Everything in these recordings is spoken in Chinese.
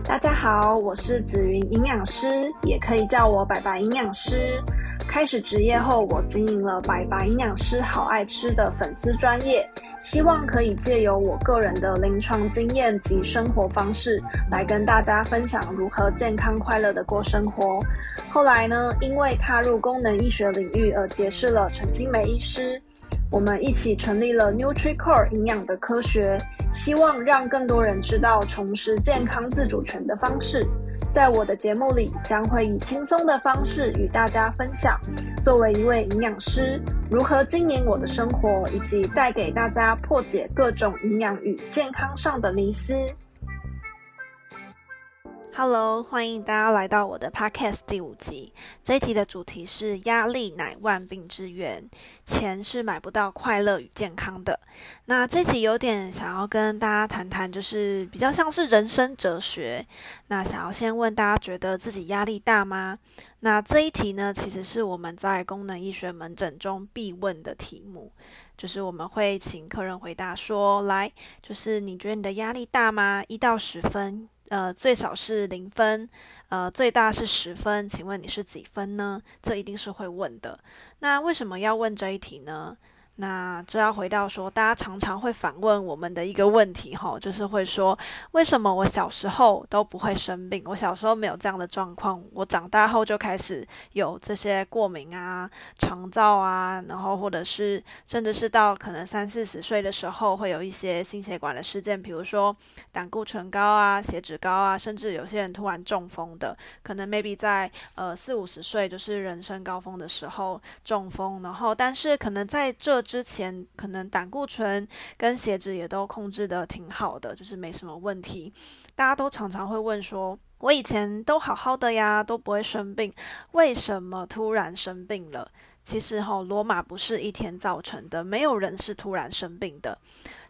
大家好，我是紫云营养师，也可以叫我白白营养师。开始职业后，我经营了白白营养师好爱吃的粉丝专业，希望可以借由我个人的临床经验及生活方式，来跟大家分享如何健康快乐的过生活。后来呢，因为踏入功能医学领域而结识了陈清梅医师，我们一起成立了 NutriCore 营养的科学，希望让更多人知道重拾健康自主权的方式。在我的节目里，将会以轻松的方式与大家分享，作为一位营养师，如何经营我的生活，以及带给大家破解各种营养与健康上的迷思。Hello，欢迎大家来到我的 Podcast 第五集。这一集的主题是压力乃万病之源，钱是买不到快乐与健康的。那这集有点想要跟大家谈谈，就是比较像是人生哲学。那想要先问大家，觉得自己压力大吗？那这一题呢，其实是我们在功能医学门诊中必问的题目，就是我们会请客人回答说：“来，就是你觉得你的压力大吗？一到十分。”呃，最少是零分，呃，最大是十分，请问你是几分呢？这一定是会问的。那为什么要问这一题呢？那这要回到说，大家常常会反问我们的一个问题，吼，就是会说，为什么我小时候都不会生病？我小时候没有这样的状况，我长大后就开始有这些过敏啊、肠燥啊，然后或者是甚至是到可能三四十岁的时候，会有一些心血管的事件，比如说胆固醇高啊、血脂高啊，甚至有些人突然中风的，可能 maybe 在呃四五十岁就是人生高峰的时候中风，然后但是可能在这之前可能胆固醇跟血脂也都控制得挺好的，就是没什么问题。大家都常常会问说，我以前都好好的呀，都不会生病，为什么突然生病了？其实哈，罗马不是一天造成的，没有人是突然生病的，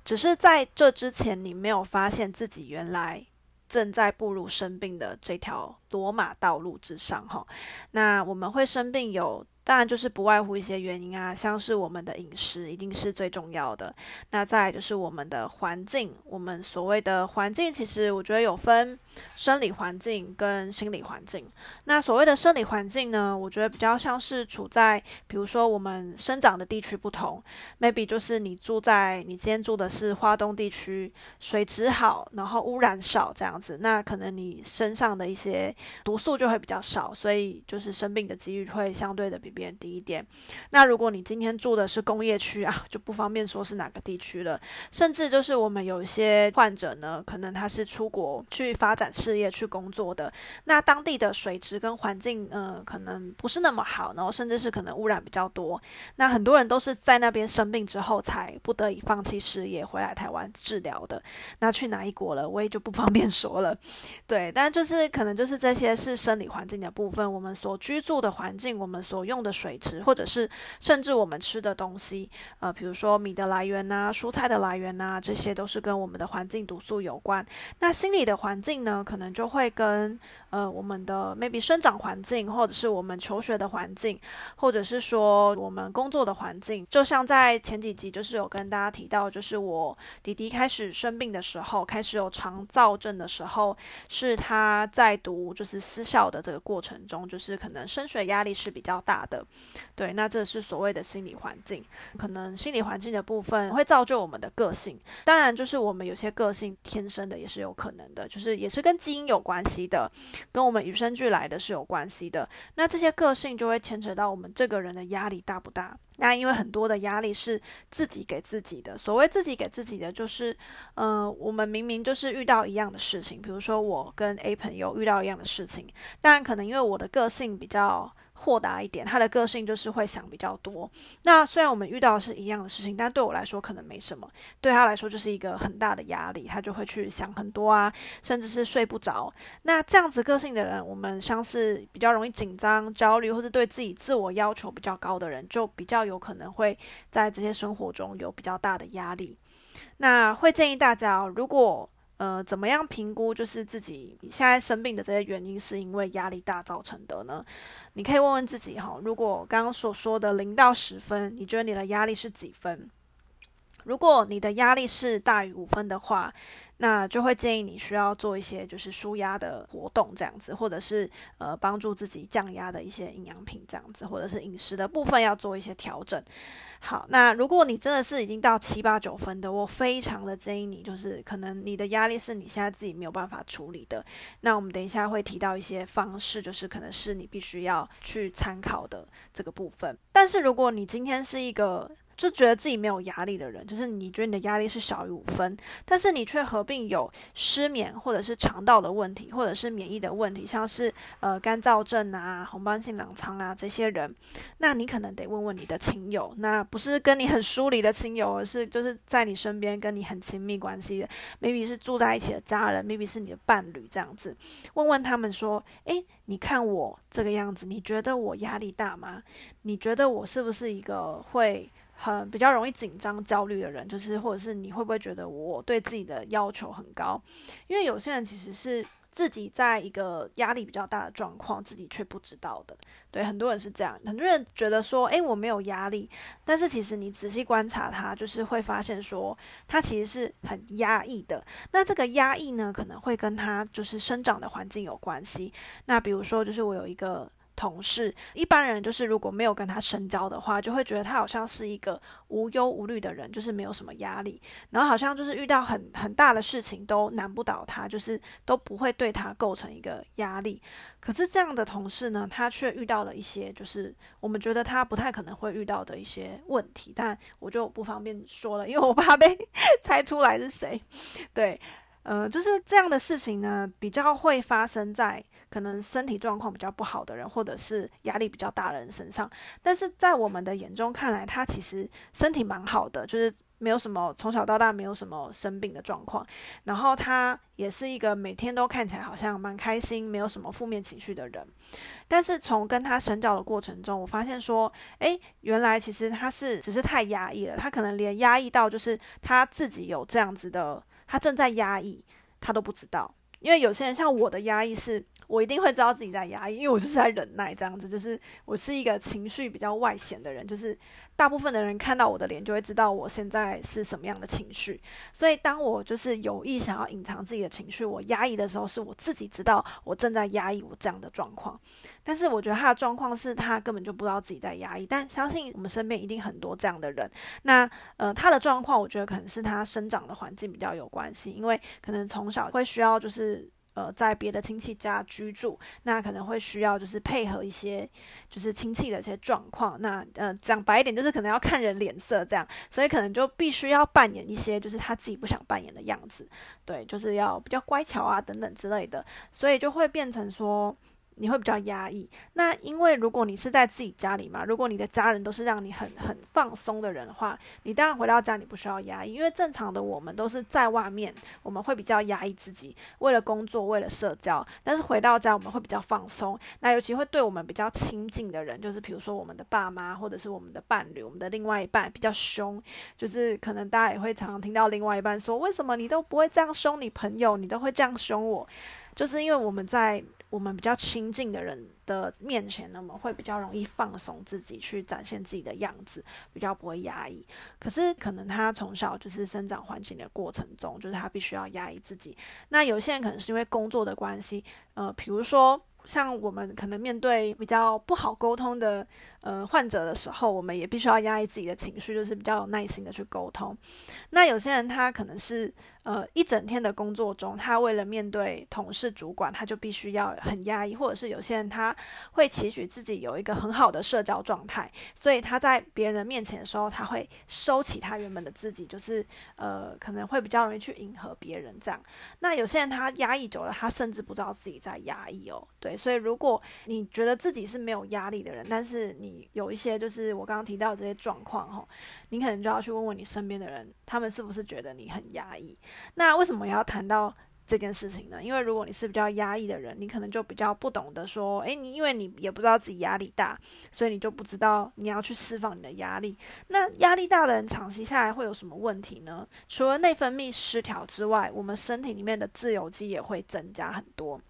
只是在这之前你没有发现自己原来正在步入生病的这条罗马道路之上哈。那我们会生病有。当然，就是不外乎一些原因啊，像是我们的饮食一定是最重要的。那再来就是我们的环境，我们所谓的环境，其实我觉得有分生理环境跟心理环境。那所谓的生理环境呢，我觉得比较像是处在，比如说我们生长的地区不同，maybe 就是你住在你今天住的是花东地区，水质好，然后污染少这样子，那可能你身上的一些毒素就会比较少，所以就是生病的几率会相对的比别人低一点。那如果你今天住的是工业区啊，就不方便说是哪个地区了。甚至就是我们有一些患者呢，可能他是出国去发展展事业、去工作的，那当地的水质跟环境，呃，可能不是那么好，然后甚至是可能污染比较多。那很多人都是在那边生病之后，才不得已放弃事业，回来台湾治疗的。那去哪一国了，我也就不方便说了。对，但就是可能就是这些是生理环境的部分，我们所居住的环境，我们所用。的水质，或者是甚至我们吃的东西，呃，比如说米的来源呐、蔬菜的来源呐，这些都是跟我们的环境毒素有关。那心理的环境呢，可能就会跟呃我们的 maybe 生长环境，或者是我们求学的环境，或者是说我们工作的环境。就像在前几集就是有跟大家提到，就是我弟弟开始生病的时候，开始有肠躁症的时候，是他在读就是私校的这个过程中，就是可能升学压力是比较大。的对，那这是所谓的心理环境，可能心理环境的部分会造就我们的个性。当然，就是我们有些个性天生的也是有可能的，就是也是跟基因有关系的，跟我们与生俱来的是有关系的。那这些个性就会牵扯到我们这个人的压力大不大？那因为很多的压力是自己给自己的。所谓自己给自己的，就是嗯、呃，我们明明就是遇到一样的事情，比如说我跟 A 朋友遇到一样的事情，当然可能因为我的个性比较。豁达一点，他的个性就是会想比较多。那虽然我们遇到是一样的事情，但对我来说可能没什么，对他来说就是一个很大的压力，他就会去想很多啊，甚至是睡不着。那这样子个性的人，我们像是比较容易紧张、焦虑，或者对自己自我要求比较高的人，就比较有可能会在这些生活中有比较大的压力。那会建议大家，如果呃，怎么样评估就是自己现在生病的这些原因是因为压力大造成的呢？你可以问问自己哈，如果刚刚所说的零到十分，你觉得你的压力是几分？如果你的压力是大于五分的话，那就会建议你需要做一些就是舒压的活动，这样子，或者是呃帮助自己降压的一些营养品，这样子，或者是饮食的部分要做一些调整。好，那如果你真的是已经到七八九分的，我非常的建议你，就是可能你的压力是你现在自己没有办法处理的。那我们等一下会提到一些方式，就是可能是你必须要去参考的这个部分。但是如果你今天是一个就觉得自己没有压力的人，就是你觉得你的压力是小于五分，但是你却合并有失眠或者是肠道的问题，或者是免疫的问题，像是呃干燥症啊、红斑性狼疮啊这些人，那你可能得问问你的亲友，那不是跟你很疏离的亲友，而是就是在你身边跟你很亲密关系的，maybe 是住在一起的家人，maybe 是你的伴侣这样子，问问他们说，诶，你看我这个样子，你觉得我压力大吗？你觉得我是不是一个会很比较容易紧张、焦虑的人，就是或者是你会不会觉得我对自己的要求很高？因为有些人其实是自己在一个压力比较大的状况，自己却不知道的。对，很多人是这样，很多人觉得说，诶，我没有压力，但是其实你仔细观察他，就是会发现说，他其实是很压抑的。那这个压抑呢，可能会跟他就是生长的环境有关系。那比如说，就是我有一个。同事，一般人就是如果没有跟他深交的话，就会觉得他好像是一个无忧无虑的人，就是没有什么压力，然后好像就是遇到很很大的事情都难不倒他，就是都不会对他构成一个压力。可是这样的同事呢，他却遇到了一些就是我们觉得他不太可能会遇到的一些问题，但我就不方便说了，因为我怕被 猜出来是谁。对。呃，就是这样的事情呢，比较会发生在可能身体状况比较不好的人，或者是压力比较大的人身上。但是在我们的眼中看来，他其实身体蛮好的，就是没有什么从小到大没有什么生病的状况。然后他也是一个每天都看起来好像蛮开心，没有什么负面情绪的人。但是从跟他深交的过程中，我发现说，诶，原来其实他是只是太压抑了，他可能连压抑到就是他自己有这样子的。他正在压抑，他都不知道。因为有些人像我的压抑是，我一定会知道自己在压抑，因为我就是在忍耐这样子。就是我是一个情绪比较外显的人，就是大部分的人看到我的脸就会知道我现在是什么样的情绪。所以当我就是有意想要隐藏自己的情绪，我压抑的时候，是我自己知道我正在压抑我这样的状况。但是我觉得他的状况是他根本就不知道自己在压抑，但相信我们身边一定很多这样的人。那呃，他的状况我觉得可能是他生长的环境比较有关系，因为可能从小会需要就是呃在别的亲戚家居住，那可能会需要就是配合一些就是亲戚的一些状况。那呃讲白一点就是可能要看人脸色这样，所以可能就必须要扮演一些就是他自己不想扮演的样子，对，就是要比较乖巧啊等等之类的，所以就会变成说。你会比较压抑，那因为如果你是在自己家里嘛，如果你的家人都是让你很很放松的人的话，你当然回到家你不需要压抑，因为正常的我们都是在外面，我们会比较压抑自己，为了工作，为了社交，但是回到家我们会比较放松。那尤其会对我们比较亲近的人，就是比如说我们的爸妈或者是我们的伴侣，我们的另外一半比较凶，就是可能大家也会常常听到另外一半说，为什么你都不会这样凶你朋友，你都会这样凶我，就是因为我们在。我们比较亲近的人的面前那么会比较容易放松自己，去展现自己的样子，比较不会压抑。可是可能他从小就是生长环境的过程中，就是他必须要压抑自己。那有些人可能是因为工作的关系，呃，比如说。像我们可能面对比较不好沟通的呃患者的时候，我们也必须要压抑自己的情绪，就是比较有耐心的去沟通。那有些人他可能是呃一整天的工作中，他为了面对同事主管，他就必须要很压抑，或者是有些人他会期许自己有一个很好的社交状态，所以他在别人面前的时候，他会收起他原本的自己，就是呃可能会比较容易去迎合别人这样。那有些人他压抑久了，他甚至不知道自己在压抑哦，对。所以，如果你觉得自己是没有压力的人，但是你有一些就是我刚刚提到的这些状况哈，你可能就要去问问你身边的人，他们是不是觉得你很压抑？那为什么要谈到这件事情呢？因为如果你是比较压抑的人，你可能就比较不懂得说，诶，你因为你也不知道自己压力大，所以你就不知道你要去释放你的压力。那压力大的人长期下来会有什么问题呢？除了内分泌失调之外，我们身体里面的自由基也会增加很多。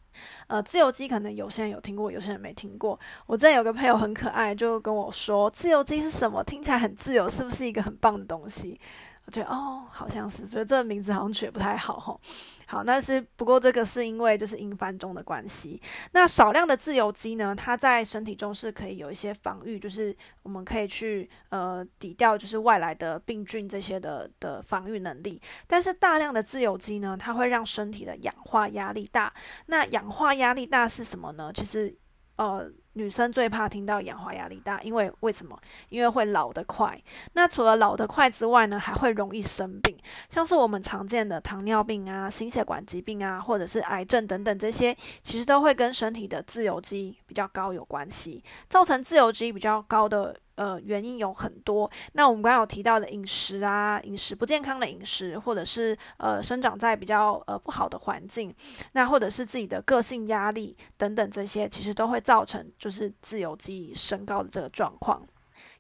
呃，自由基可能有些人有听过，有些人没听过。我之前有个朋友很可爱，就跟我说，自由基是什么？听起来很自由，是不是一个很棒的东西？我觉得哦，好像是，所以这个名字好像取得不太好吼。好，那是不过这个是因为就是英翻中的关系。那少量的自由基呢，它在身体中是可以有一些防御，就是我们可以去呃抵掉就是外来的病菌这些的的防御能力。但是大量的自由基呢，它会让身体的氧化压力大。那氧化压力大是什么呢？其实呃。女生最怕听到氧化压力大，因为为什么？因为会老得快。那除了老得快之外呢，还会容易生病，像是我们常见的糖尿病啊、心血管疾病啊，或者是癌症等等这些，其实都会跟身体的自由基比较高有关系。造成自由基比较高的呃原因有很多。那我们刚刚有提到的饮食啊，饮食不健康的饮食，或者是呃生长在比较呃不好的环境，那或者是自己的个性压力等等这些，其实都会造成。就是自由基升高的这个状况，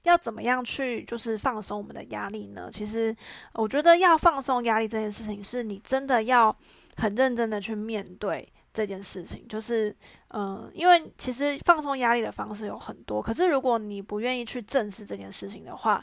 要怎么样去就是放松我们的压力呢？其实我觉得要放松压力这件事情，是你真的要很认真的去面对这件事情。就是嗯、因为其实放松压力的方式有很多，可是如果你不愿意去正视这件事情的话，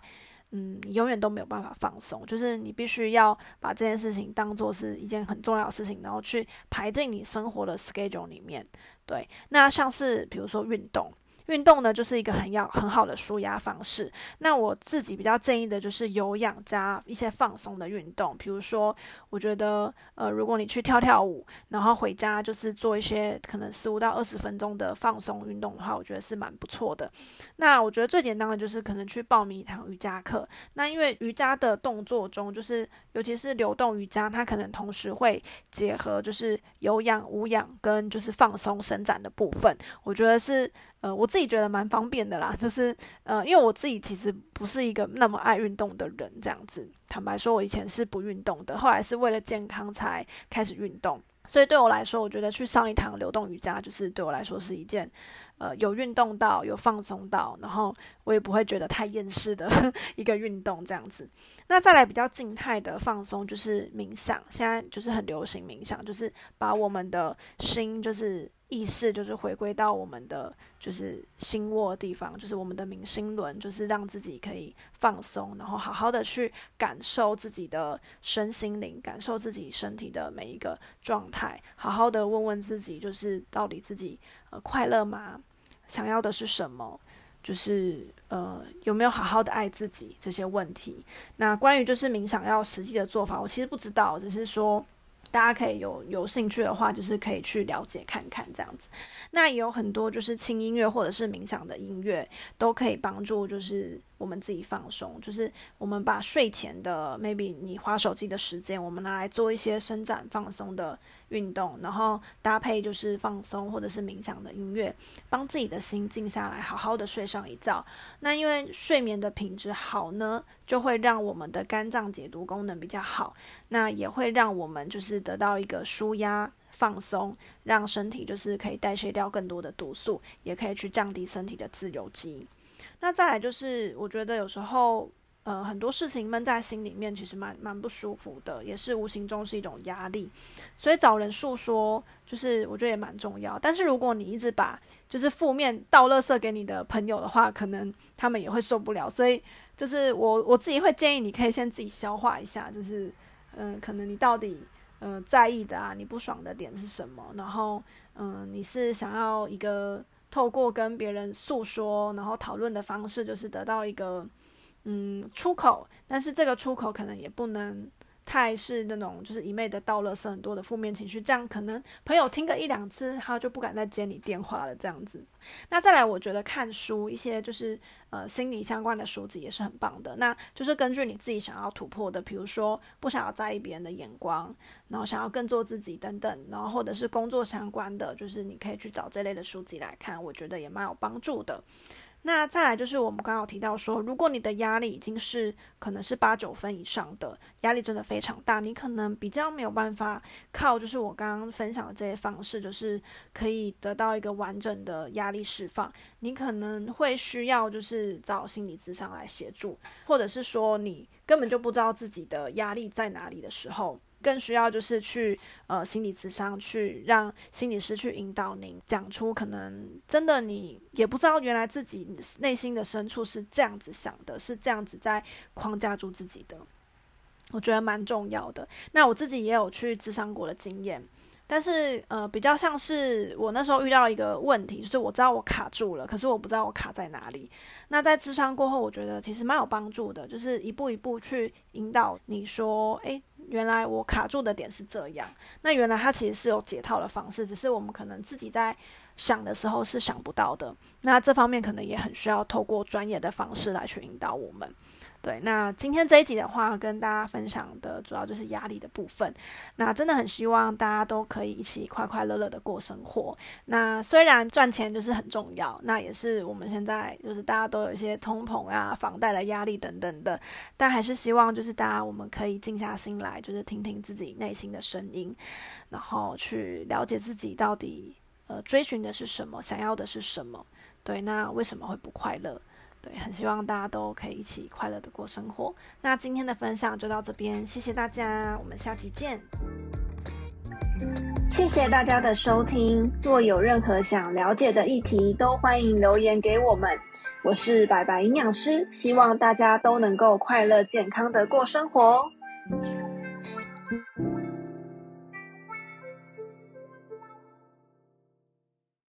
嗯，你永远都没有办法放松。就是你必须要把这件事情当做是一件很重要的事情，然后去排进你生活的 schedule 里面。对，那像是比如说运动。运动呢，就是一个很要很好的舒压方式。那我自己比较建议的就是有氧加一些放松的运动，比如说，我觉得，呃，如果你去跳跳舞，然后回家就是做一些可能十五到二十分钟的放松运动的话，我觉得是蛮不错的。那我觉得最简单的就是可能去报名一堂瑜伽课。那因为瑜伽的动作中，就是尤其是流动瑜伽，它可能同时会结合就是有氧、无氧跟就是放松伸展的部分，我觉得是。呃，我自己觉得蛮方便的啦，就是呃，因为我自己其实不是一个那么爱运动的人，这样子。坦白说，我以前是不运动的，后来是为了健康才开始运动。所以对我来说，我觉得去上一堂流动瑜伽，就是对我来说是一件呃有运动到、有放松到，然后我也不会觉得太厌世的 一个运动这样子。那再来比较静态的放松，就是冥想。现在就是很流行冥想，就是把我们的心就是。意识就是回归到我们的就是心窝的地方，就是我们的明心轮，就是让自己可以放松，然后好好的去感受自己的身心灵，感受自己身体的每一个状态，好好的问问自己，就是到底自己呃快乐吗？想要的是什么？就是呃有没有好好的爱自己这些问题？那关于就是冥想要实际的做法，我其实不知道，只是说。大家可以有有兴趣的话，就是可以去了解看看这样子。那也有很多就是轻音乐或者是冥想的音乐，都可以帮助就是我们自己放松。就是我们把睡前的 maybe 你花手机的时间，我们拿来做一些伸展放松的运动，然后搭配就是放松或者是冥想的音乐，帮自己的心静下来，好好的睡上一觉。那因为睡眠的品质好呢，就会让我们的肝脏解毒功能比较好，那也会让我们就是得到一个舒压放松，让身体就是可以代谢掉更多的毒素，也可以去降低身体的自由基。那再来就是，我觉得有时候。呃，很多事情闷在心里面，其实蛮蛮不舒服的，也是无形中是一种压力。所以找人诉说，就是我觉得也蛮重要。但是如果你一直把就是负面倒垃圾给你的朋友的话，可能他们也会受不了。所以就是我我自己会建议，你可以先自己消化一下，就是嗯、可能你到底嗯、在意的啊，你不爽的点是什么？然后嗯、你是想要一个透过跟别人诉说，然后讨论的方式，就是得到一个。嗯，出口，但是这个出口可能也不能太是那种，就是一昧的倒垃圾，很多的负面情绪，这样可能朋友听个一两次，他就不敢再接你电话了，这样子。那再来，我觉得看书，一些就是呃心理相关的书籍也是很棒的。那就是根据你自己想要突破的，比如说不想要在意别人的眼光，然后想要更做自己等等，然后或者是工作相关的，就是你可以去找这类的书籍来看，我觉得也蛮有帮助的。那再来就是我们刚刚提到说，如果你的压力已经是可能是八九分以上的压力，真的非常大，你可能比较没有办法靠就是我刚刚分享的这些方式，就是可以得到一个完整的压力释放。你可能会需要就是找心理咨商来协助，或者是说你根本就不知道自己的压力在哪里的时候。更需要就是去呃心理咨商，去让心理师去引导您讲出可能真的你也不知道原来自己内心的深处是这样子想的，是这样子在框架住自己的。我觉得蛮重要的。那我自己也有去咨商过的经验。但是，呃，比较像是我那时候遇到一个问题，就是我知道我卡住了，可是我不知道我卡在哪里。那在智商过后，我觉得其实蛮有帮助的，就是一步一步去引导你说，诶，原来我卡住的点是这样。那原来它其实是有解套的方式，只是我们可能自己在想的时候是想不到的。那这方面可能也很需要透过专业的方式来去引导我们。对，那今天这一集的话，跟大家分享的主要就是压力的部分。那真的很希望大家都可以一起快快乐乐的过生活。那虽然赚钱就是很重要，那也是我们现在就是大家都有一些通膨啊、房贷的压力等等的，但还是希望就是大家我们可以静下心来，就是听听自己内心的声音，然后去了解自己到底呃追寻的是什么，想要的是什么。对，那为什么会不快乐？对，很希望大家都可以一起快乐的过生活。那今天的分享就到这边，谢谢大家，我们下期见。谢谢大家的收听，若有任何想了解的议题，都欢迎留言给我们。我是白白营养师，希望大家都能够快乐健康的过生活。